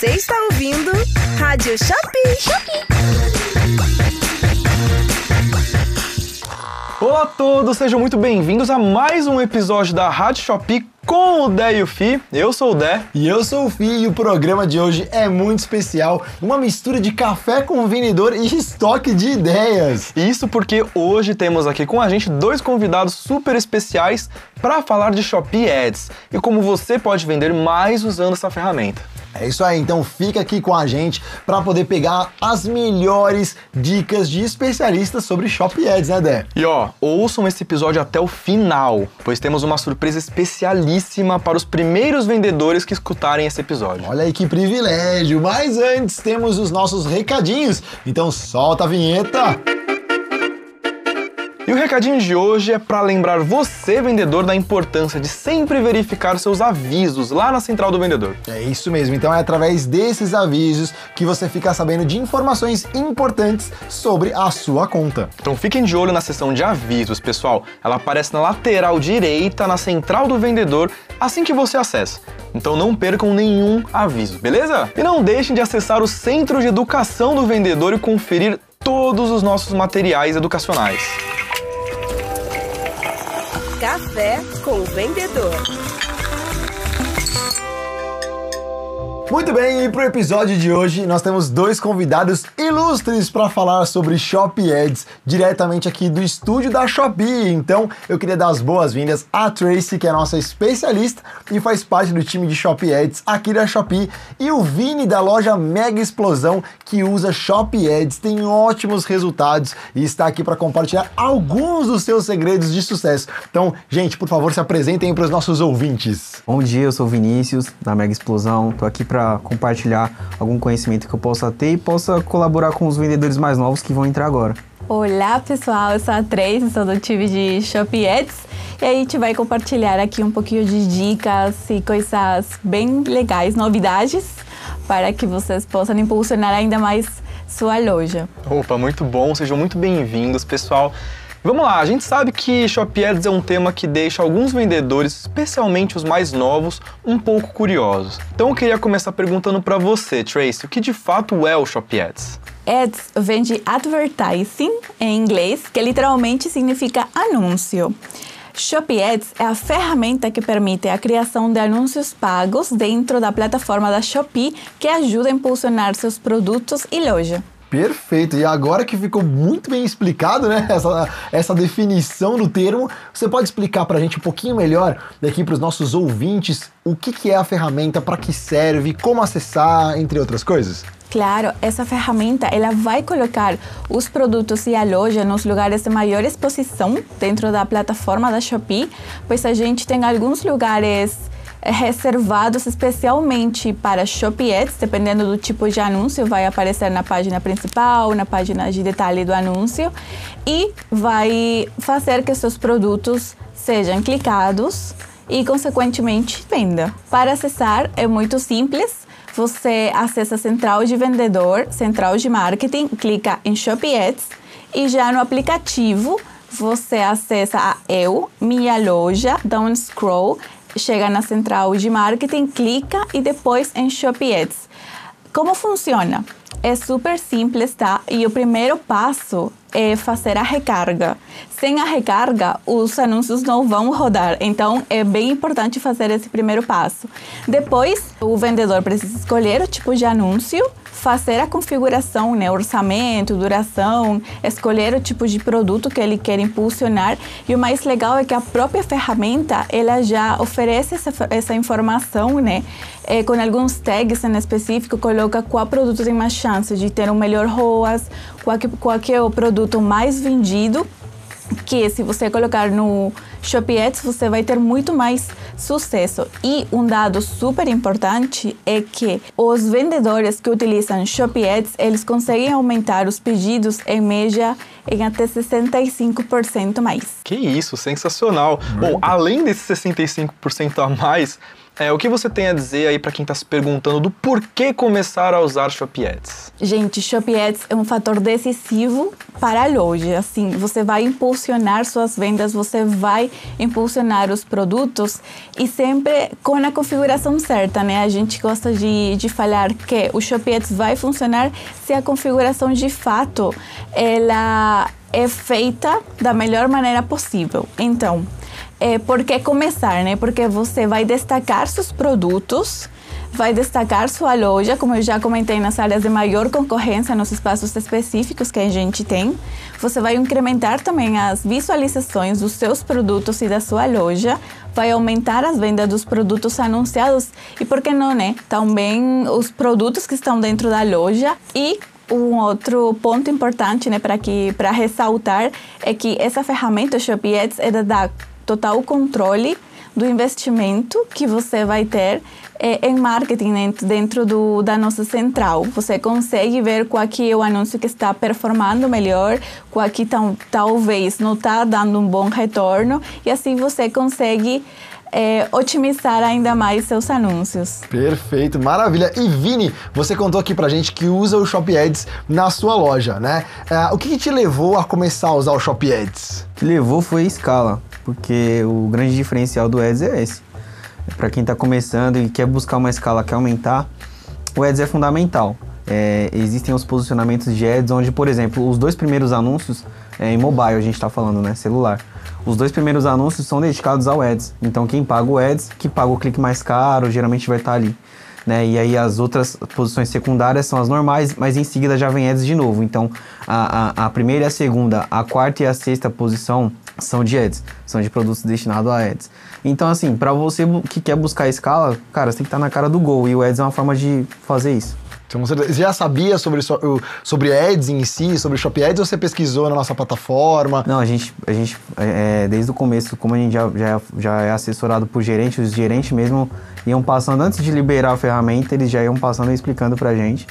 Você está ouvindo Rádio Shopee. Shopee. Olá a todos, sejam muito bem-vindos a mais um episódio da Rádio Shopee com o Dé e o Fi. Eu sou o Dé. E eu sou o Fi e o programa de hoje é muito especial, uma mistura de café com vendedor e estoque de ideias. Isso porque hoje temos aqui com a gente dois convidados super especiais para falar de Shopee Ads e como você pode vender mais usando essa ferramenta. É isso aí, então fica aqui com a gente para poder pegar as melhores dicas de especialistas sobre Shop Ads, né, Dé? E ó, ouçam esse episódio até o final, pois temos uma surpresa especialíssima para os primeiros vendedores que escutarem esse episódio. Olha aí que privilégio! Mas antes temos os nossos recadinhos, então solta a vinheta! E o recadinho de hoje é para lembrar você, vendedor, da importância de sempre verificar seus avisos lá na central do vendedor. É isso mesmo, então é através desses avisos que você fica sabendo de informações importantes sobre a sua conta. Então fiquem de olho na seção de avisos, pessoal. Ela aparece na lateral direita, na central do vendedor, assim que você acessa. Então não percam nenhum aviso, beleza? E não deixem de acessar o Centro de Educação do Vendedor e conferir todos os nossos materiais educacionais. Café com o vendedor. Muito bem, e para o episódio de hoje nós temos dois convidados ilustres para falar sobre Shop Ads, diretamente aqui do estúdio da Shopee. Então eu queria dar as boas-vindas à Tracy, que é a nossa especialista e faz parte do time de Shop Ads aqui da Shopee, e o Vini da loja Mega Explosão, que usa Shop Ads, tem ótimos resultados e está aqui para compartilhar alguns dos seus segredos de sucesso. Então, gente, por favor, se apresentem para os nossos ouvintes. Bom dia, eu sou o Vinícius da Mega Explosão. Tô aqui para compartilhar algum conhecimento que eu possa ter e possa colaborar com os vendedores mais novos que vão entrar agora. Olá pessoal, eu sou a Trace, sou do time de Shopee Ads e a gente vai compartilhar aqui um pouquinho de dicas e coisas bem legais, novidades, para que vocês possam impulsionar ainda mais sua loja. Opa, muito bom, sejam muito bem-vindos, pessoal. Vamos lá, a gente sabe que Shop Ads é um tema que deixa alguns vendedores, especialmente os mais novos, um pouco curiosos. Então eu queria começar perguntando para você, Tracy, o que de fato é o Shop Ads? Ads vem de advertising em inglês, que literalmente significa anúncio. Shop Ads é a ferramenta que permite a criação de anúncios pagos dentro da plataforma da Shopee, que ajuda a impulsionar seus produtos e loja. Perfeito. E agora que ficou muito bem explicado, né, essa, essa definição do termo, você pode explicar para a gente um pouquinho melhor daqui para os nossos ouvintes o que, que é a ferramenta, para que serve, como acessar, entre outras coisas? Claro, essa ferramenta ela vai colocar os produtos e a loja nos lugares de maior exposição dentro da plataforma da Shopee, pois a gente tem alguns lugares reservados especialmente para Shopee Ads, dependendo do tipo de anúncio, vai aparecer na página principal, na página de detalhe do anúncio e vai fazer que seus produtos sejam clicados e, consequentemente, venda. Para acessar é muito simples. Você acessa central de vendedor, central de marketing, clica em Shopee Ads e já no aplicativo você acessa a Eu, minha loja, dá um scroll chega na central de marketing, clica e depois em Shopee Ads. Como funciona? É super simples, tá? E o primeiro passo é fazer a recarga. Sem a recarga, os anúncios não vão rodar. Então, é bem importante fazer esse primeiro passo. Depois, o vendedor precisa escolher o tipo de anúncio fazer a configuração, né, orçamento, duração, escolher o tipo de produto que ele quer impulsionar. E o mais legal é que a própria ferramenta ela já oferece essa, essa informação, né, é, com alguns tags em específico, coloca qual produto tem mais chance de ter um melhor ROAS, qual, que, qual que é o produto mais vendido que se você colocar no Shopee Ads, você vai ter muito mais sucesso. E um dado super importante é que os vendedores que utilizam Shopee Ads, eles conseguem aumentar os pedidos em média em até 65% mais. Que isso, sensacional. Bom, além desses 65% a mais, É, o que você tem a dizer aí para quem está se perguntando do porquê começar a usar Shopee Ads? Gente, Shopee Ads é um fator decisivo para loja. Assim, você vai impulsionar suas vendas, você vai impulsionar os produtos e sempre com a configuração certa, né? A gente gosta de, de falar que o Shopee Ads vai funcionar se a configuração de fato ela é feita da melhor maneira possível. Então, é, por que começar, né? Porque você vai destacar seus produtos, vai destacar sua loja, como eu já comentei, nas áreas de maior concorrência, nos espaços específicos que a gente tem. Você vai incrementar também as visualizações dos seus produtos e da sua loja, vai aumentar as vendas dos produtos anunciados e, por que não, né? Também os produtos que estão dentro da loja e um outro ponto importante, né, para que para ressaltar é que essa ferramenta Shopee Ads é da total controle do investimento que você vai ter é, em marketing dentro, dentro do, da nossa central. Você consegue ver qual que é o anúncio que está performando melhor, qual que tal, talvez não está dando um bom retorno e assim você consegue é, otimizar ainda mais seus anúncios. Perfeito, maravilha. E Vini, você contou aqui pra gente que usa o Shop Ads na sua loja, né? É, o que, que, te levou a começar a usar o Shop Ads? O que levou foi escala, porque o grande diferencial do Ads é esse. Para quem está começando e quer buscar uma escala, quer aumentar, o Ads é fundamental. É, existem os posicionamentos de Ads onde, por exemplo, os dois primeiros anúncios é, em mobile, a gente está falando, né? Celular os dois primeiros anúncios são dedicados ao Ads. Então quem paga o Ads, que paga o clique mais caro, geralmente vai estar ali. Né? E aí as outras posições secundárias são as normais, mas em seguida já vem ads de novo. Então a, a, a, primeira e a segunda, a quarta e a sexta posição são de ads, são de produtos destinados a ads. Então assim, para você que quer buscar escala, cara, você tem que estar na cara do gol e o ads é uma forma de fazer isso. Então, você já sabia sobre, sobre ads em si, sobre Shop Ads, ou você pesquisou na nossa plataforma? Não, a gente, a gente é, desde o começo, como a gente já, já, já é assessorado por gerente, os gerentes mesmo iam passando, antes de liberar a ferramenta, eles já iam passando e explicando pra gente.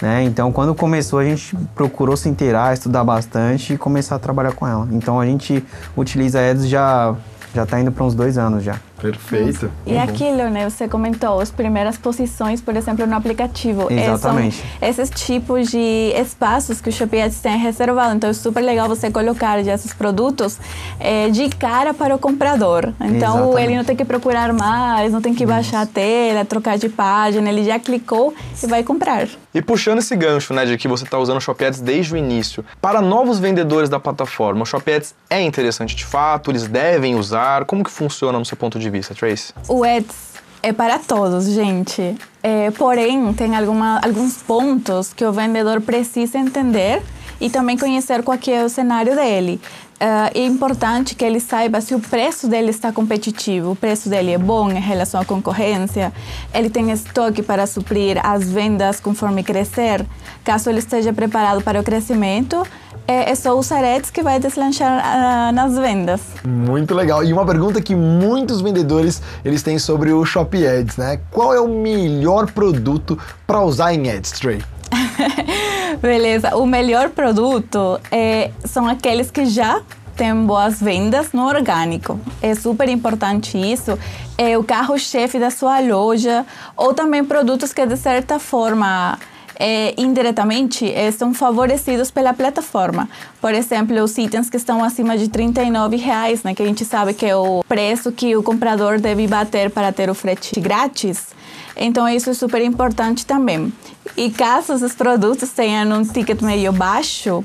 Né? Então, quando começou, a gente procurou se inteirar, estudar bastante e começar a trabalhar com ela. Então, a gente utiliza ads já já está indo para uns dois anos já. Perfeito. E uhum. aquilo, né? Você comentou, as primeiras posições, por exemplo, no aplicativo. Exatamente. São esses tipos de espaços que o Shopee Ads tem reservado. Então, é super legal você colocar já esses produtos é, de cara para o comprador. Então, Exatamente. ele não tem que procurar mais, não tem que baixar a tela, trocar de página. Ele já clicou e vai comprar. E puxando esse gancho, né, de que você está usando o Shopee Ads desde o início, para novos vendedores da plataforma, o Shopee Ads é interessante de fato? Eles devem usar? Como que funciona no seu ponto de de vista, Trace? O Ads é para todos, gente. É, porém, tem alguma, alguns pontos que o vendedor precisa entender e também conhecer qual é o cenário dele. Uh, é importante que ele saiba se o preço dele está competitivo, o preço dele é bom em relação à concorrência, ele tem estoque para suprir as vendas conforme crescer, caso ele esteja preparado para o crescimento é, é só os aretes que vai deslanchar uh, nas vendas. Muito legal. E uma pergunta que muitos vendedores eles têm sobre o Shopee Ads, né? Qual é o melhor produto para usar em Ads, Trey? Beleza. O melhor produto é, são aqueles que já têm boas vendas no orgânico. É super importante isso. É o carro-chefe da sua loja ou também produtos que de certa forma é, indiretamente é, são favorecidos pela plataforma. Por exemplo, os itens que estão acima de 39 reais, né, que a gente sabe que é o preço que o comprador deve bater para ter o frete grátis. Então, isso é super importante também. E caso os produtos tenham um ticket meio baixo,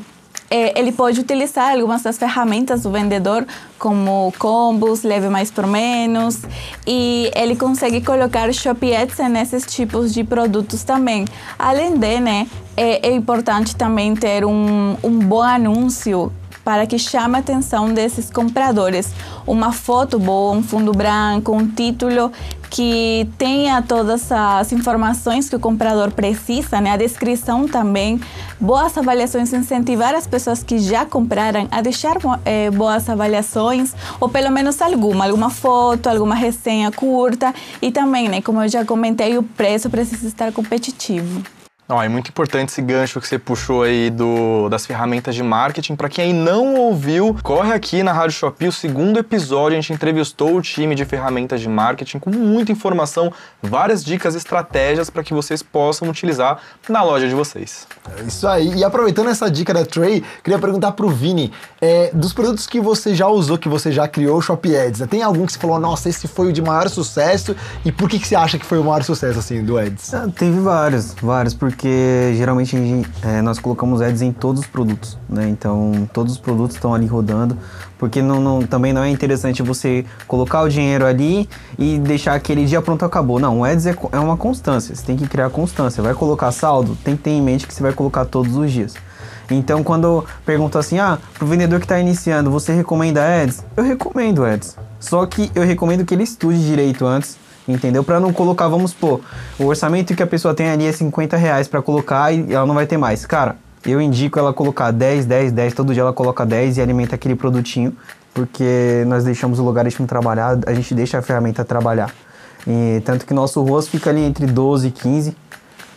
é, ele pode utilizar algumas das ferramentas do vendedor, como combos, leve mais por menos, e ele consegue colocar Shopee Ads nesses tipos de produtos também. Além de, né, é, é importante também ter um, um bom anúncio para que chame a atenção desses compradores. Uma foto boa, um fundo branco, um título que tenha todas as informações que o comprador precisa, né? a descrição também, boas avaliações, incentivar as pessoas que já compraram a deixar é, boas avaliações, ou pelo menos alguma, alguma foto, alguma resenha curta, e também, né, como eu já comentei, o preço precisa estar competitivo. Não, é muito importante esse gancho que você puxou aí do, das ferramentas de marketing. Para quem aí não ouviu, corre aqui na Rádio Shopee, o segundo episódio, a gente entrevistou o time de ferramentas de marketing com muita informação, várias dicas, estratégias para que vocês possam utilizar na loja de vocês. É isso aí. E aproveitando essa dica da Trey, queria perguntar pro Vini, é, dos produtos que você já usou, que você já criou o Shop Ads, né? tem algum que você falou, nossa, esse foi o de maior sucesso? E por que, que você acha que foi o maior sucesso, assim, do Ads? Ah, teve vários, vários, porque geralmente a gente, é, nós colocamos ads em todos os produtos, né? Então, todos os produtos estão ali rodando, porque não, não- também não é interessante você colocar o dinheiro ali e deixar aquele dia pronto acabou. Não, o ads é, é uma constância, você tem que criar constância. Vai colocar saldo, tem que ter em mente que você vai colocar todos os dias. Então, quando pergunto assim, ah, pro vendedor que está iniciando, você recomenda ads? Eu recomendo ads. Só que eu recomendo que ele estude direito antes, entendeu? Para não colocar, vamos supor, o orçamento que a pessoa tem ali é 50 reais para colocar e ela não vai ter mais. Cara, eu indico ela colocar 10, 10, 10, todo dia ela coloca 10 e alimenta aquele produtinho, porque nós deixamos o logaritmo trabalhar, a gente deixa a ferramenta trabalhar. E tanto que nosso rosto fica ali entre 12 e 15,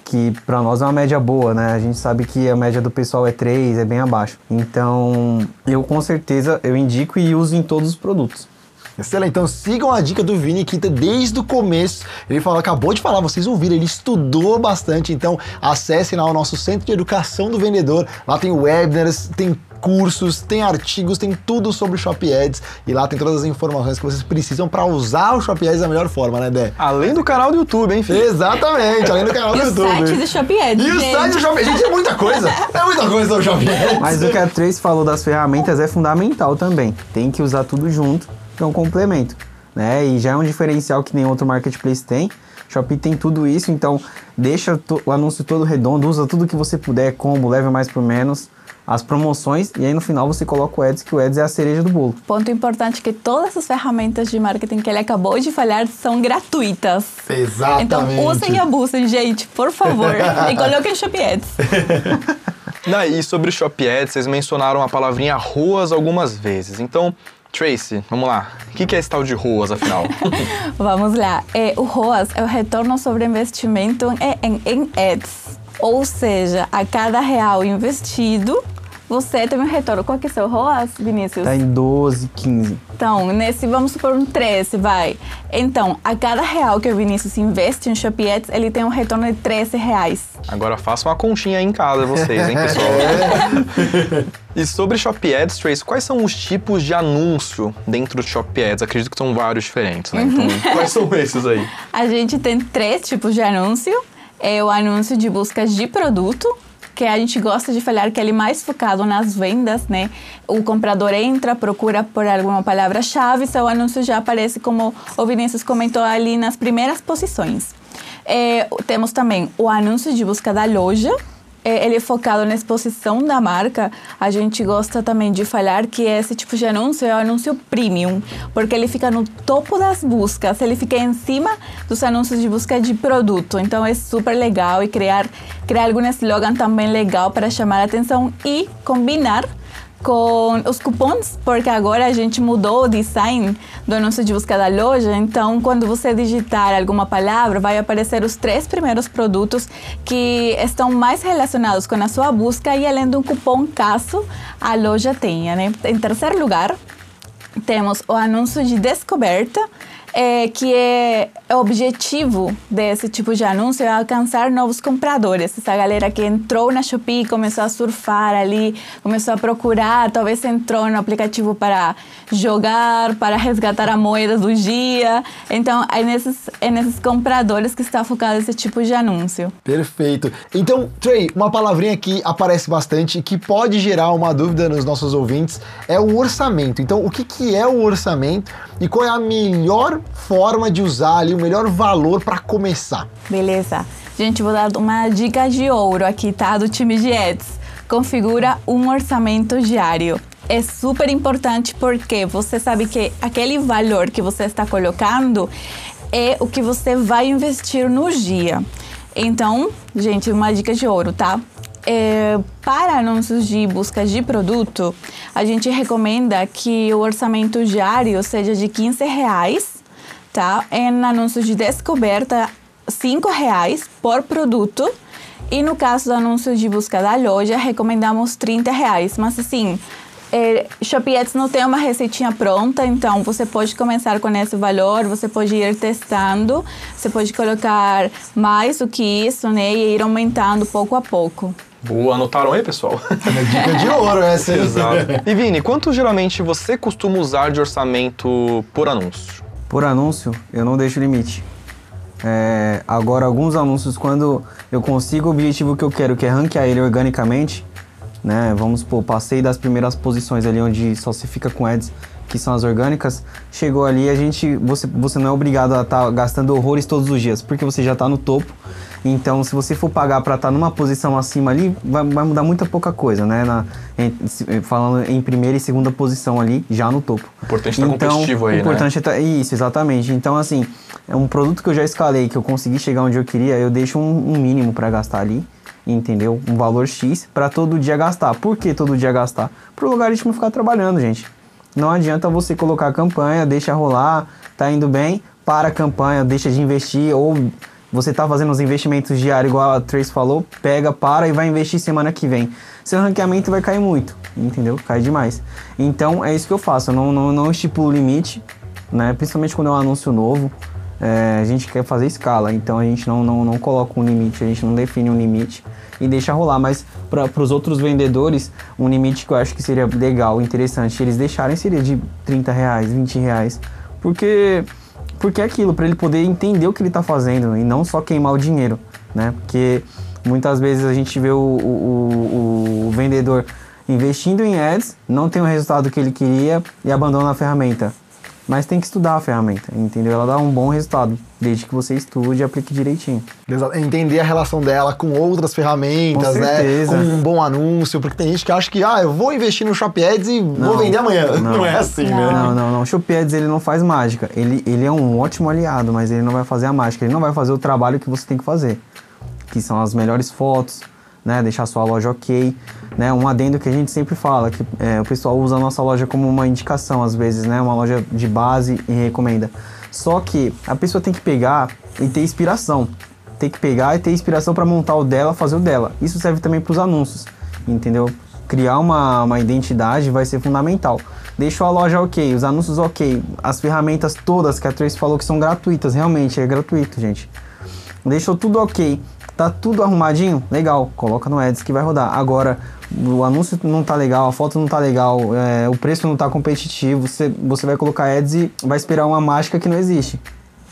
que para nós é uma média boa, né? A gente sabe que a média do pessoal é 3, é bem abaixo. Então, eu com certeza eu indico e uso em todos os produtos. Excelente, então sigam a dica do Vini Quinta desde o começo. Ele falou, acabou de falar, vocês ouviram, ele estudou bastante. Então acessem lá o nosso Centro de Educação do Vendedor. Lá tem webinars, tem cursos, tem artigos, tem tudo sobre o Shop Ads. E lá tem todas as informações que vocês precisam para usar o Shop Ads da melhor forma, né, Dé? Além do canal do YouTube, hein, filho? Exatamente, além do canal E do o YouTube. site do Shopee Ads, E o gente. site do Shop Gente, é muita coisa. É muita coisa o Shop Ads. Mas o que a Trace falou das ferramentas é fundamental também. Tem que usar tudo junto, é um complemento. Né? E já é um diferencial que nenhum outro marketplace tem. Shopee tem tudo isso, então deixa o anúncio todo redondo, usa tudo que você puder, combo, leve mais por menos, as promoções, e aí no final você coloca o Ads, que o Ads é a cereja do bolo. Ponto importante que todas as ferramentas de marketing que ele acabou de falar são gratuitas. Exatamente. Então usem e abusem, gente, por favor. e coloquem Shopee Ads. Não, e sobre o Shop Ads, vocês mencionaram a palavrinha ROAS algumas vezes. Então, Tracy, vamos lá. O que é esse tal de ROAS, afinal? Vamos lá. É, o ROAS é o retorno sobre investimento em, em, em ads. Ou seja, a cada real investido, você teve um retorno. Qual que é o seu ROAS, Vinícius? Tá em 12, 15. Então, nesse, vamos supor um 13, vai. Então, a cada real que o Vinícius investe em Shopee Ads, ele tem um retorno de 13 reais. Agora façam uma continha aí em casa, vocês, hein, pessoal? e sobre Shop Ads, Trace, quais são os tipos de anúncio dentro do Shop Ads? Acredito que são vários diferentes, né? Então, quais são esses aí? A gente tem três tipos de anúncio. É o anúncio de buscas de produto, que a gente gosta de falar que ele é mais focado nas vendas, né? O comprador entra, procura por alguma palavra-chave, seu anúncio já aparece como o Vinícius comentou ali nas primeiras posições. É, temos também o anúncio de busca da loja, ele é focado na exposição da marca. A gente gosta também de falar que esse tipo de anúncio é o anúncio premium, porque ele fica no topo das buscas, ele fica em cima dos anúncios de busca de produto. Então é super legal e criar, criar algum slogan também legal para chamar a atenção e combinar com os cupons, porque agora a gente mudou o design do anúncio de busca da loja. Então, quando você digitar alguma palavra, vai aparecer os três primeiros produtos que estão mais relacionados com a sua busca e além de um cupom caso a loja tenha, né? Em terceiro lugar, temos o anúncio de descoberta, é, que é o objetivo desse tipo de anúncio é alcançar novos compradores. Essa galera que entrou na Shopee, começou a surfar ali, começou a procurar, talvez entrou no aplicativo para jogar, para resgatar a moeda do dia. Então, é nesses, é nesses compradores que está focado esse tipo de anúncio. Perfeito. Então, Trey, uma palavrinha que aparece bastante e que pode gerar uma dúvida nos nossos ouvintes é o orçamento. Então, o que, que é o orçamento e qual é a melhor forma de usar ali, o melhor valor para começar? Beleza. Gente, vou dar uma dica de ouro aqui, tá? Do time de ads. Configura um orçamento diário. É super importante porque você sabe que aquele valor que você está colocando é o que você vai investir no dia. Então, gente, uma dica de ouro, tá? É, para anúncios de busca de produto, a gente recomenda que o orçamento diário seja de 15 reais, tá? Em anúncios de descoberta, 5 reais por produto. E no caso do anúncio de busca da loja, recomendamos 30 reais. Mas assim, é, Shopee Ads não tem uma receitinha pronta, então você pode começar com esse valor, você pode ir testando, você pode colocar mais do que isso, né? E ir aumentando pouco a pouco. Boa, anotaram aí, pessoal? Dica de ouro essa? Exato. E Vini, quanto geralmente você costuma usar de orçamento por anúncio? Por anúncio, eu não deixo limite. É, agora, alguns anúncios, quando eu consigo o objetivo que eu quero, que é ranquear ele organicamente, né? Vamos supor, passei das primeiras posições ali onde só se fica com ads, que são as orgânicas, chegou ali, a gente, você, você não é obrigado a estar tá gastando horrores todos os dias, porque você já está no topo. Então, se você for pagar para estar tá numa posição acima ali, vai, vai, mudar muita pouca coisa, né? Na, em, falando em primeira e segunda posição ali, já no topo. Importante estar então, competitivo aí, importante né? Tá, isso, exatamente. Então, assim, é um produto que eu já escalei, que eu consegui chegar onde eu queria, eu deixo um, um mínimo para gastar ali entendeu? Um valor X para todo dia gastar. Por que todo dia gastar? Para o logaritmo ficar trabalhando, gente. Não adianta você colocar a campanha, deixa rolar, tá indo bem, para a campanha, deixa de investir ou você está fazendo os investimentos diários, igual a Trace falou, pega, para e vai investir semana que vem. Seu ranqueamento vai cair muito, entendeu? Cai demais. Então é isso que eu faço, eu não, não, não estipulo limite, né? Principalmente quando é um anúncio novo. É, a gente quer fazer escala, então a gente não, não, não coloca um limite, a gente não define um limite e deixa rolar. Mas para os outros vendedores, um limite que eu acho que seria legal, interessante, eles deixarem seria de 30 reais, 20 reais. Porque porque é aquilo, para ele poder entender o que ele está fazendo e não só queimar o dinheiro, né? Porque muitas vezes a gente vê o, o, o, vendedor investindo em ads, não tem o resultado que ele queria e abandona a ferramenta. Mas tem que estudar a ferramenta, entendeu? Ela dá um bom resultado, desde que você estude e aplique direitinho. Entender a relação dela com outras ferramentas, com né? Com um bom anúncio, porque tem gente que acha que, ah, eu vou investir no Shop Ads e não, vou vender amanhã. Não, não é assim, não. né? Não, não, não. O Shop Ads, ele não faz mágica. Ele, ele é um ótimo aliado, mas ele não vai fazer a mágica. Ele não vai fazer o trabalho que você tem que fazer, que são as melhores fotos, né? Deixar sua loja ok, né? Um adendo que a gente sempre fala, que é, o pessoal usa a nossa loja como uma indicação às vezes, né? Uma loja de base e recomenda. Só que a pessoa tem que pegar e ter inspiração. Tem que pegar e ter inspiração para montar o dela, fazer o dela. Isso serve também para os anúncios, entendeu? Criar uma, uma identidade vai ser fundamental. Deixou a loja ok, os anúncios ok, as ferramentas todas que a Trace falou que são gratuitas, realmente é gratuito, gente. Deixou tudo ok Tá tudo arrumadinho? Legal, coloca no Ads que vai rodar. Agora, o anúncio não tá legal, a foto não tá legal, é, o preço não tá competitivo, você, você vai colocar Ads e vai esperar uma mágica que não existe.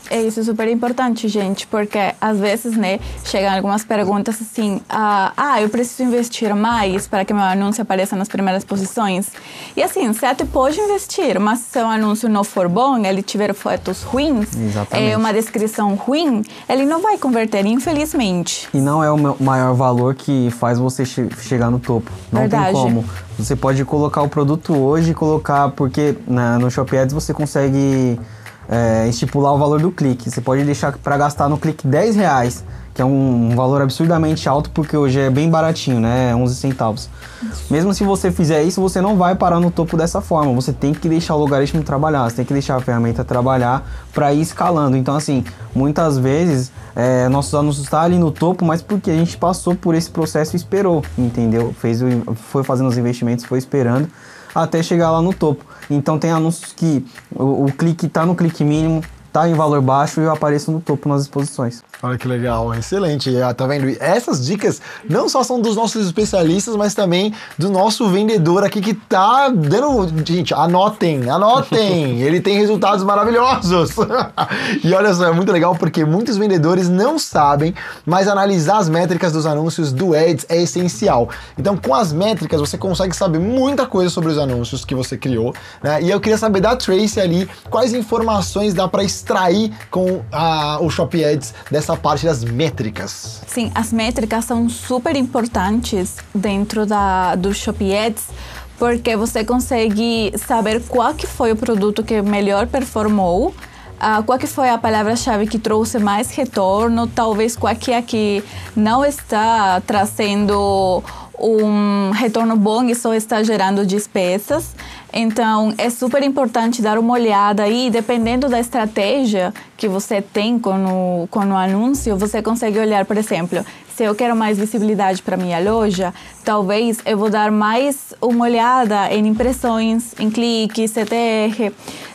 É isso é super importante, gente, porque às vezes, né, chegam algumas perguntas assim: ah, ah, eu preciso investir mais para que meu anúncio apareça nas primeiras posições. E assim, você até pode investir, mas se seu anúncio não for bom, ele tiver fotos ruins, é uma descrição ruim, ele não vai converter, infelizmente. E não é o maior valor que faz você che chegar no topo. Não Verdade. tem como. Você pode colocar o produto hoje e colocar, porque na, no Shop Ads você consegue é, estipular o valor do clique. Você pode deixar para gastar no clique 10 reais, que é um, um, valor absurdamente alto, porque hoje é bem baratinho, né? 11 centavos. Mesmo se você fizer isso, você não vai parar no topo dessa forma. Você tem que deixar o logaritmo trabalhar, você tem que deixar a ferramenta trabalhar para ir escalando. Então, assim, muitas vezes é, nossos anúncios estão tá ali no topo, mas porque a gente passou por esse processo e esperou, entendeu? Fez o, foi fazendo os investimentos, foi esperando até chegar lá no topo. Então tem anúncios que o, o clique está no clique mínimo, está em valor baixo e eu apareço no topo nas exposições. Olha que legal, excelente. Ah, tá vendo? Essas dicas não só são dos nossos especialistas, mas também do nosso vendedor aqui que tá dando. Gente, anotem, anotem! Ele tem resultados maravilhosos. e olha só, é muito legal porque muitos vendedores não sabem, mas analisar as métricas dos anúncios do Ads é essencial. Então, com as métricas, você consegue saber muita coisa sobre os anúncios que você criou, né? E eu queria saber da Tracy ali quais informações dá para extrair com a, o Shop Ads dessa essa parte das métricas. Sim, as métricas são super importantes dentro da, do Shopee Ads, porque você consegue saber qual que foi o produto que melhor performou, uh, qual que foi a palavra-chave que trouxe mais retorno, talvez qual que é que não está trazendo um retorno bom e só está gerando despesas. Então, é super importante dar uma olhada aí, dependendo da estratégia que você tem com o, com o anúncio, você consegue olhar, por exemplo, se eu quero mais visibilidade para minha loja, talvez eu vou dar mais uma olhada em impressões, em cliques, CTR.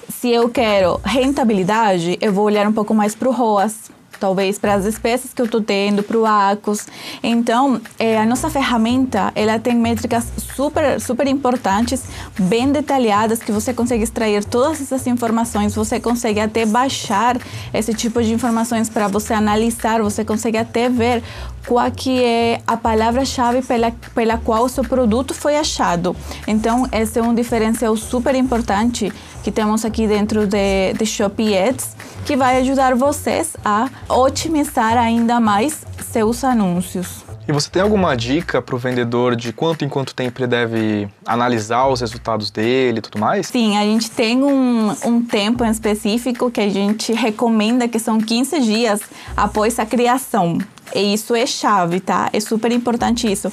Se eu quero rentabilidade, eu vou olhar um pouco mais para o ROAS, talvez para as despesas que eu estou tendo, para o ACOS. Então, é, a nossa ferramenta, ela tem métricas super, super importantes, bem detalhadas, que você consegue extrair todas essas informações, você consegue até baixar esse tipo de informações para você analisar, você consegue até ver qual que é a palavra-chave pela, pela qual o seu produto foi achado. Então, esse é um diferencial super importante que temos aqui dentro de, de Shopee Ads, que vai ajudar vocês a otimizar ainda mais seus anúncios. E você tem alguma dica para o vendedor de quanto em quanto tempo ele deve analisar os resultados dele e tudo mais? Sim, a gente tem um, um tempo em específico que a gente recomenda que são 15 dias após a criação. E isso é chave, tá? É super importante isso.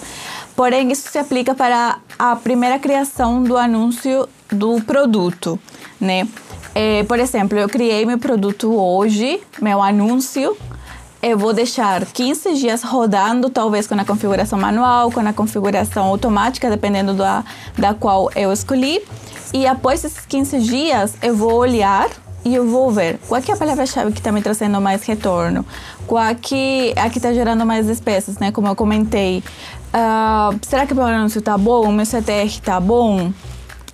Porém, isso se aplica para a primeira criação do anúncio do produto, né? É, por exemplo, eu criei meu produto hoje, meu anúncio, eu vou deixar 15 dias rodando, talvez com a configuração manual, com a configuração automática, dependendo da, da qual eu escolhi. E após esses 15 dias, eu vou olhar e eu vou ver qual é a palavra-chave que está me trazendo mais retorno, qual que é a que está gerando mais despesas, né? Como eu comentei. Uh, será que meu anúncio está bom? Meu CTR está bom?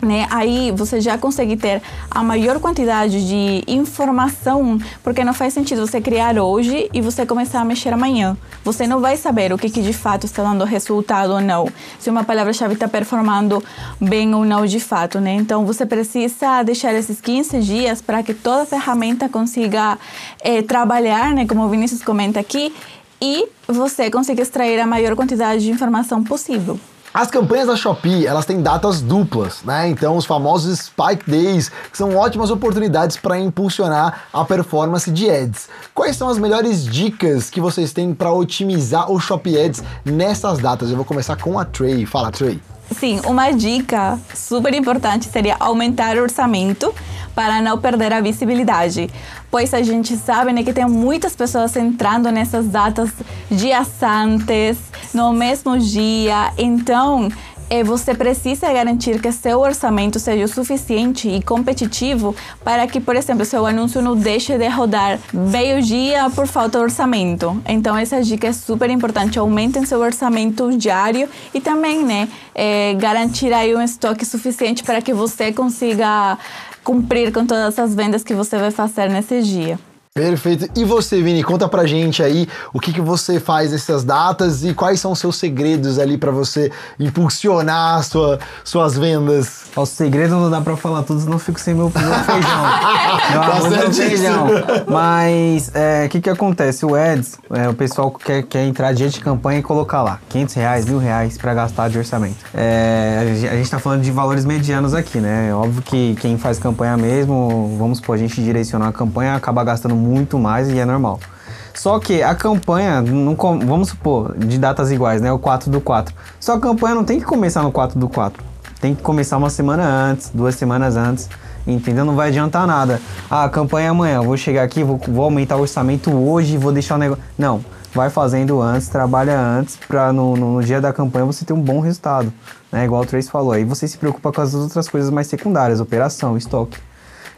Né? Aí você já consegue ter a maior quantidade de informação, porque não faz sentido você criar hoje e você começar a mexer amanhã. Você não vai saber o que, que de fato está dando resultado ou não, se uma palavra-chave está performando bem ou não de fato, né? Então você precisa deixar esses 15 dias para que toda a ferramenta consiga é, trabalhar, né? Como o Vinícius comenta aqui, e você consiga extrair a maior quantidade de informação possível. As campanhas da Shopee, elas têm datas duplas, né? Então, os famosos Spike Days, que são ótimas oportunidades para impulsionar a performance de ads. Quais são as melhores dicas que vocês têm para otimizar o Shopee Ads nessas datas? Eu vou começar com a Trey. Fala, Trey. Sim, uma dica super importante seria aumentar o orçamento para não perder a visibilidade. Pois a gente sabe né, que tem muitas pessoas entrando nessas datas dias antes, no mesmo dia. Então, é, você precisa garantir que seu orçamento seja o suficiente e competitivo para que, por exemplo, seu anúncio não deixe de rodar meio-dia por falta de orçamento. Então, essa dica é super importante. Aumentem seu orçamento diário e também, né, é, garantir aí um estoque suficiente para que você consiga cumprir com todas as vendas que você vai fazer nesse dia. Perfeito. E você, Vini, conta pra gente aí o que, que você faz nessas datas e quais são os seus segredos ali para você impulsionar sua, suas vendas. O segredo não dá pra falar tudo, senão eu fico sem meu, meu feijão. meu Tá arroz e meu feijão. Mas o é, que que acontece? O Ads, é, o pessoal quer, quer entrar diante de campanha e colocar lá 500 reais, mil reais pra gastar de orçamento. É, a gente- tá falando de valores medianos aqui, né? É Óbvio que quem faz campanha mesmo, vamos supor, a gente direcionar a campanha, acaba gastando muito mais e é normal. Só que a campanha, não vamos supor, de datas iguais, né? O 4 do 4. Só a campanha não tem que começar no 4 do 4. Tem que começar uma semana antes, duas semanas antes. Entendeu? Não vai adiantar nada. Ah, a campanha é amanhã, vou chegar aqui, vou, vou aumentar o orçamento hoje, vou deixar o negócio. Não. Vai fazendo antes, trabalha antes, pra no, no- no dia da campanha você ter um bom resultado. Né? Igual o Trace falou. Aí você se preocupa com as outras coisas mais secundárias, operação, estoque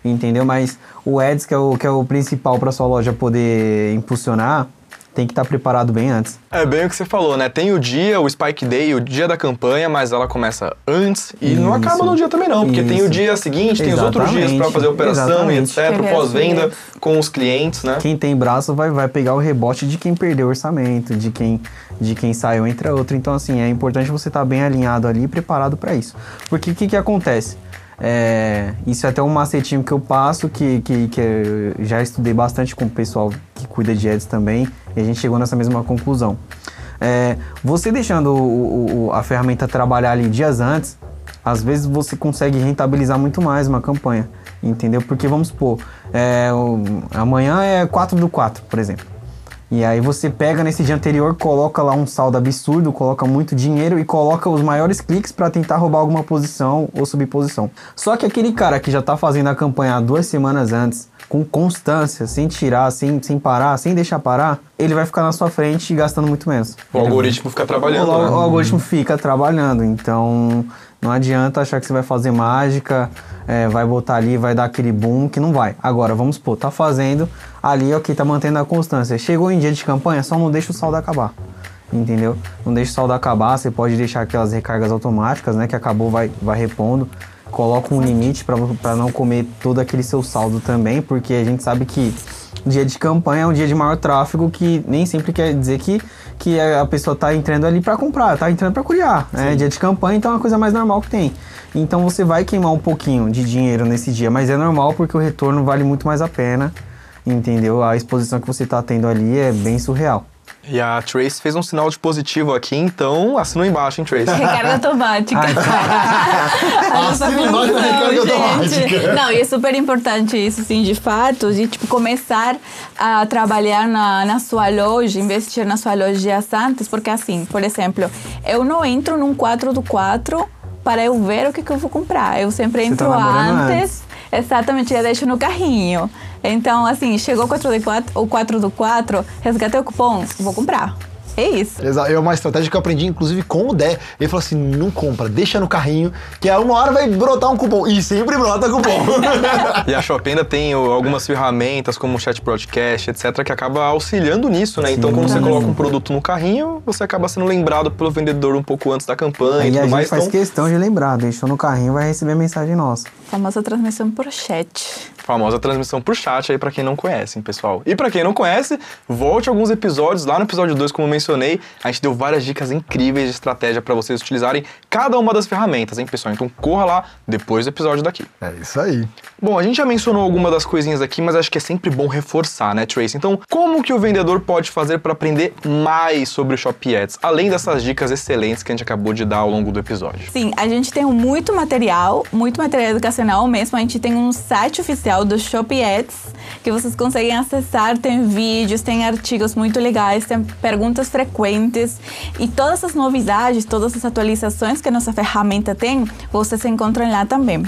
entendeu? Mas o Ads, que é o, que é o principal para sua loja poder impulsionar, tem que estar preparado bem antes. É bem o que você falou, né? Tem o dia, o Spike Day, o dia da campanha, mas ela começa antes e não Isso. acaba no dia também não, porque tem o Isso. dia seguinte, tem os outros dias para Exatamente. fazer operação Exatamente. e etc, pós-venda com os clientes, né? Quem tem braço vai, vai pegar o rebote de quem perdeu o orçamento, de quem, de quem saiu entre a outra. Então, assim, é importante você estar bem alinhado ali e preparado para isso. Porque o que, que acontece? É, isso é até um macetinho que eu passo, que, que, que eu já estudei bastante com o pessoal que cuida de ads também, e a gente chegou nessa mesma conclusão. É, você deixando o- o- a ferramenta trabalhar ali dias antes, às vezes você consegue rentabilizar muito mais uma campanha, entendeu? Porque vamos supor, é, amanhã é 4 do 4, por exemplo. E aí você pega nesse dia anterior, coloca lá um saldo absurdo, coloca muito dinheiro e coloca os maiores cliques para tentar roubar alguma posição ou subposição. Só que aquele cara que já tá fazendo a campanha há duas semanas antes, com constância, sem tirar, sem, sem parar, sem deixar parar, ele vai ficar na sua frente gastando muito menos. O Ele- algoritmo fica trabalhando, o, né? o algoritmo fica trabalhando, então não adianta achar que você vai fazer mágica, é, vai botar ali, vai dar aquele boom, que não vai. Agora, vamos supor, tá fazendo ali, ok, tá mantendo a constância. Chegou em dia de campanha, só não deixa o saldo acabar. Entendeu? Não deixa o saldo acabar, você pode deixar aquelas recargas automáticas, né? Que acabou, vai, vai repondo. Coloca um limite para não comer todo aquele seu saldo também, porque a gente sabe que dia de campanha é um dia de maior tráfego, que nem sempre quer dizer que, que a pessoa tá entrando ali para comprar, tá entrando para curiar. É dia de campanha, então é uma coisa mais normal que tem. Então você vai queimar um pouquinho de dinheiro nesse dia, mas é normal porque o retorno vale muito mais a pena, entendeu? A exposição que você tá tendo ali é bem surreal. E a Trace fez um sinal de positivo aqui, então assina embaixo, hein, Trace? Recarga automática. Assina embaixo da recarga gente. automática. Não, e é super importante isso, sim, de fato, de tipo, começar a trabalhar na, na sua loja, investir na sua loja dias antes, porque assim, por exemplo, eu não entro num 4 do 4 para eu ver o que, que eu vou comprar. Eu sempre Você tá entro namorando antes. Exatamente, eu deixo no carrinho. Então, assim, chegou o 4 do 4, o 4 do 4, resgatei o cupom, vou comprar. É isso. Exato. É uma estratégia que eu aprendi, inclusive, com o Dé. Ele falou assim: não compra, deixa no carrinho, que a uma hora vai brotar um cupom. E sempre brota cupom. E a Shopee ainda tem algumas ferramentas como o chat broadcast, etc, que acaba auxiliando nisso, né? Então, quando você coloca um produto no carrinho, você acaba sendo lembrado pelo vendedor um pouco antes da campanha e Aí a tudo gente mais. faz Então, questão de lembrar, deixou no carrinho, vai receber mensagem nossa. Famosa transmissão por chat. Famosa transmissão por chat aí pra quem não conhece, hein, pessoal. E pra quem não conhece, volte alguns episódios lá no episódio 2, como eu mencionei, a gente deu várias dicas incríveis de estratégia pra vocês utilizarem cada uma das ferramentas, hein, pessoal? Então corra lá depois do episódio daqui. é isso aí. Bom, a gente já mencionou alguma das coisinhas aqui, mas acho que é sempre bom reforçar, né, Trace? Então, como que o vendedor pode fazer para aprender mais sobre o Shopee Ads, além dessas dicas excelentes que a gente acabou de dar ao longo do episódio? Sim, a gente tem muito material, muito material educacional mesmo. A gente tem um site oficial do Shopee Ads que vocês conseguem acessar. Tem vídeos, tem artigos muito legais, tem perguntas frequentes e todas as novidades, todas as atualizações que nossa ferramenta tem, vocês encontram lá também.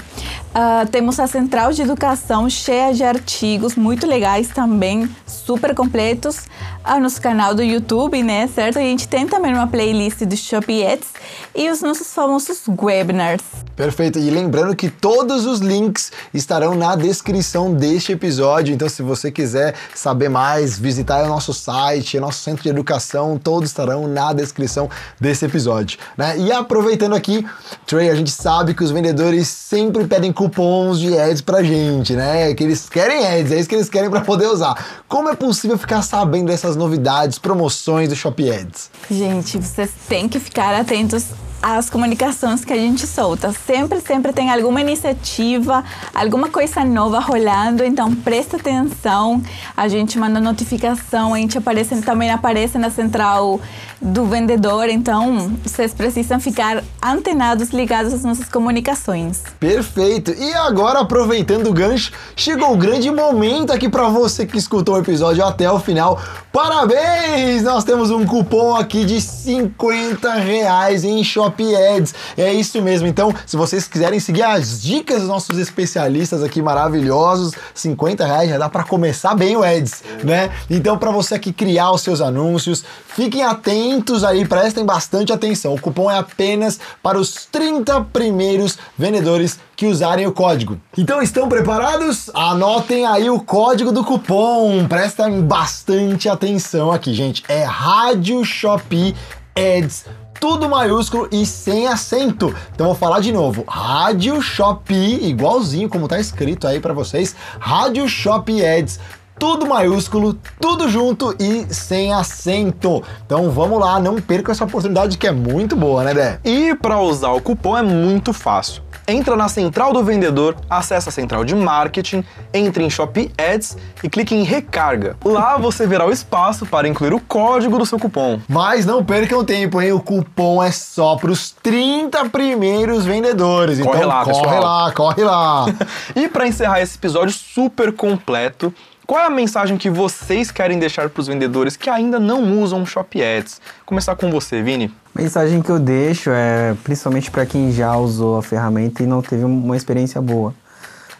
Ah, temos a central de educação cheia de artigos muito legais também, super completos. Ah, nosso canal do YouTube, né, certo? A gente tem também uma playlist do Shopee Ads e os nossos famosos webinars. Perfeito. E lembrando que todos os links estarão na descrição deste episódio. Então, se você quiser saber mais, visitar o nosso site, o nosso centro de educação, todos estarão na descrição desse episódio. Né? E aproveitando aqui, Trey, a gente sabe que os vendedores sempre pedem cupons de ads pra gente, né? Que eles querem ads, é isso que eles querem para poder usar. Como é possível ficar sabendo dessas novidades, promoções do Shopee Ads? Gente, vocês têm que ficar atentos às comunicações que a gente solta. Sempre, sempre tem alguma iniciativa, alguma coisa nova rolando, então presta atenção. A gente manda notificação, a gente aparece, também aparece na central do vendedor, então vocês precisam ficar antenados, ligados às nossas comunicações. Perfeito. E agora, aproveitando o gancho, chegou o grande momento aqui para você que escutou o episódio até o final. Parabéns! Nós temos um cupom aqui de 50 reais em Shopee Ads. É isso mesmo. Então, se vocês quiserem seguir as dicas dos nossos especialistas aqui maravilhosos, 50 reais já dá para começar bem o Ads, né? Então, para você aqui criar os seus anúncios, fiquem atentos aí, prestem bastante atenção. O cupom é apenas para os 30 primeiros vendedores que usarem o código. Então estão preparados? Anotem aí o código do cupom. Prestem bastante atenção aqui, gente. É Rádio Shopee Ads tudo maiúsculo e sem acento. Então vou falar de novo. Rádio Shopee, igualzinho como tá escrito aí para vocês. Rádio Shopee Ads tudo maiúsculo, tudo junto e sem acento. Então vamos lá, não perca essa oportunidade que é muito boa, né, Dé? E para usar o cupom é muito fácil. Entra na central do vendedor, acessa a central de marketing, entre em Shopee Ads e clique em recarga. Lá você verá o espaço para incluir o código do seu cupom. Mas não percam tempo, hein? O cupom é só para os 30 primeiros vendedores. Corre então lá, corre pessoal. lá, corre lá. E para encerrar esse episódio super completo, Qual é a mensagem que vocês querem deixar para os vendedores que ainda não usam Shop Ads? Começar com você, Vini. Mensagem que eu deixo é principalmente para quem já usou a ferramenta e não teve uma experiência boa.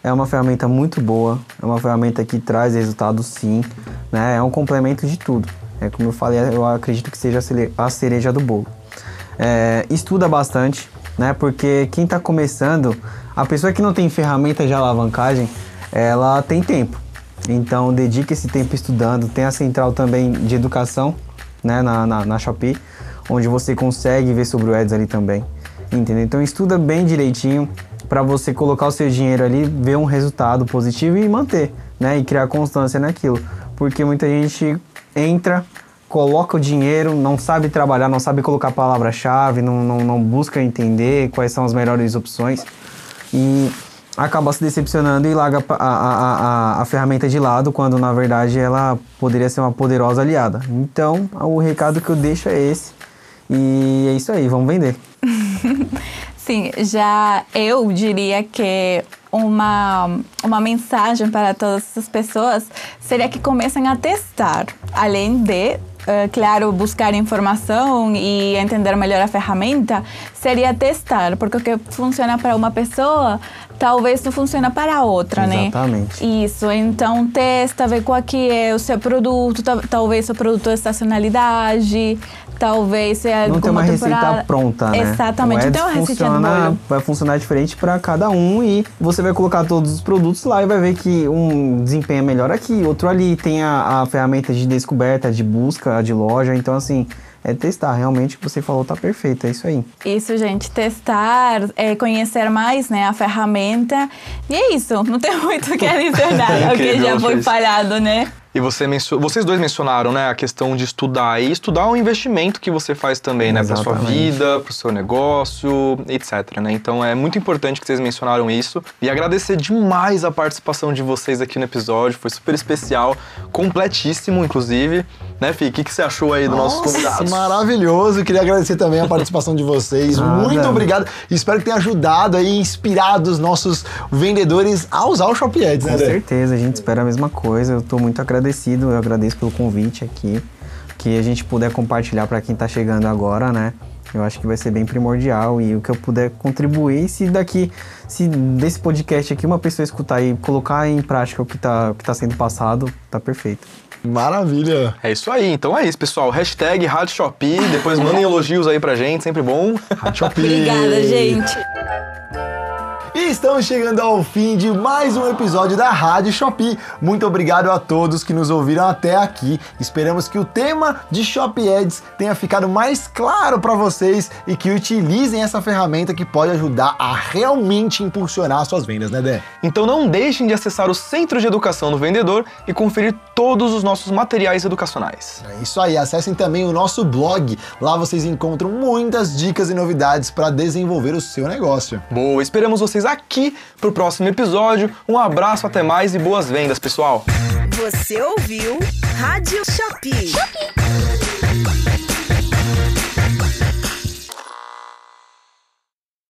É uma ferramenta muito boa, é uma ferramenta que traz resultados sim, né? É um complemento de tudo. É como eu falei, eu acredito que seja a cereja do bolo. É, estuda bastante, né? Porque quem está começando, a pessoa que não tem ferramenta de alavancagem, ela tem tempo. Então dedique esse tempo estudando. Tem a central também de educação, né? Na, na, na Shopee, onde você consegue ver sobre o Ads ali também. Entendeu? Então estuda bem direitinho para você colocar o seu dinheiro ali, ver um resultado positivo e manter, né? E criar constância naquilo. Porque muita gente entra, coloca o dinheiro, não sabe trabalhar, não sabe colocar palavra-chave, não, não, não busca entender quais são as melhores opções e acaba se decepcionando e larga a, a, a, a, ferramenta de lado, quando na verdade ela poderia ser uma poderosa aliada. Então, o recado que eu deixo é esse. E é isso aí, vamos vender. Sim, já eu diria que uma, uma mensagem para todas as pessoas seria que comecem a testar, além de claro, buscar informação e entender melhor a ferramenta, seria testar, porque o que funciona para uma pessoa talvez não funciona para outra, Exatamente. né? Exatamente. Isso, então testa, vê qual que é o seu produto, talvez o produto de estacionalidade, talvez seja Não tem uma temporada. receita pronta, né? Exatamente, não tem uma receita funciona, Vai funcionar diferente para cada um e você vai colocar todos os produtos lá e vai ver que um desempenha melhor aqui, outro ali, tem a, a ferramenta de descoberta, de busca, de loja, então assim é testar. Realmente o que você falou tá perfeito, é isso aí. Isso, gente, testar, é conhecer mais, né, a ferramenta. E é isso, não tem muito o que adicionar, o que já foi falado, né? E você vocês dois mencionaram, né, a questão de estudar. E estudar é um investimento que você faz também, né, para sua vida, para o seu negócio, etc. Né? Então é muito importante que vocês mencionaram isso. E agradecer demais a participação de vocês aqui no episódio. Foi super especial, completíssimo, inclusive. Né, Fih? O que, que você achou aí dos nossos convidados? Maravilhoso. Queria agradecer também a participação de vocês. Nada. Muito obrigado. Espero que tenha ajudado aí, inspirado os nossos vendedores a usar o Shop Ads, né? Com certeza, a gente espera a mesma coisa. Eu estou muito agradecido agradecido, eu agradeço pelo convite aqui, que a gente puder compartilhar para quem está chegando agora, né? Eu acho que vai ser bem primordial e o que eu puder contribuir, se daqui, se desse podcast aqui uma pessoa escutar e colocar em prática o que está que tá sendo passado, tá perfeito. Maravilha! É isso aí, então é isso, pessoal. Hashtag Rádio Shopee, depois mandem elogios aí pra gente, sempre bom. Rádio Shopee! Obrigada, gente! E estamos chegando ao fim de mais um episódio da Rádio Shopee. Muito obrigado a todos que nos ouviram até aqui. Esperamos que o tema de Shop Ads tenha ficado mais claro para vocês e que utilizem essa ferramenta que pode ajudar a realmente impulsionar suas vendas, né, Dé? Então não deixem de acessar o Centro de Educação do Vendedor e conferir todos os nossos materiais educacionais. É isso aí, acessem também o nosso blog. Lá vocês encontram muitas dicas e novidades para desenvolver o seu negócio. Boa, esperamos vocês aqui pro próximo episódio. Um abraço, até mais e boas vendas, pessoal. Você ouviu Rádio Shopee. Shopee.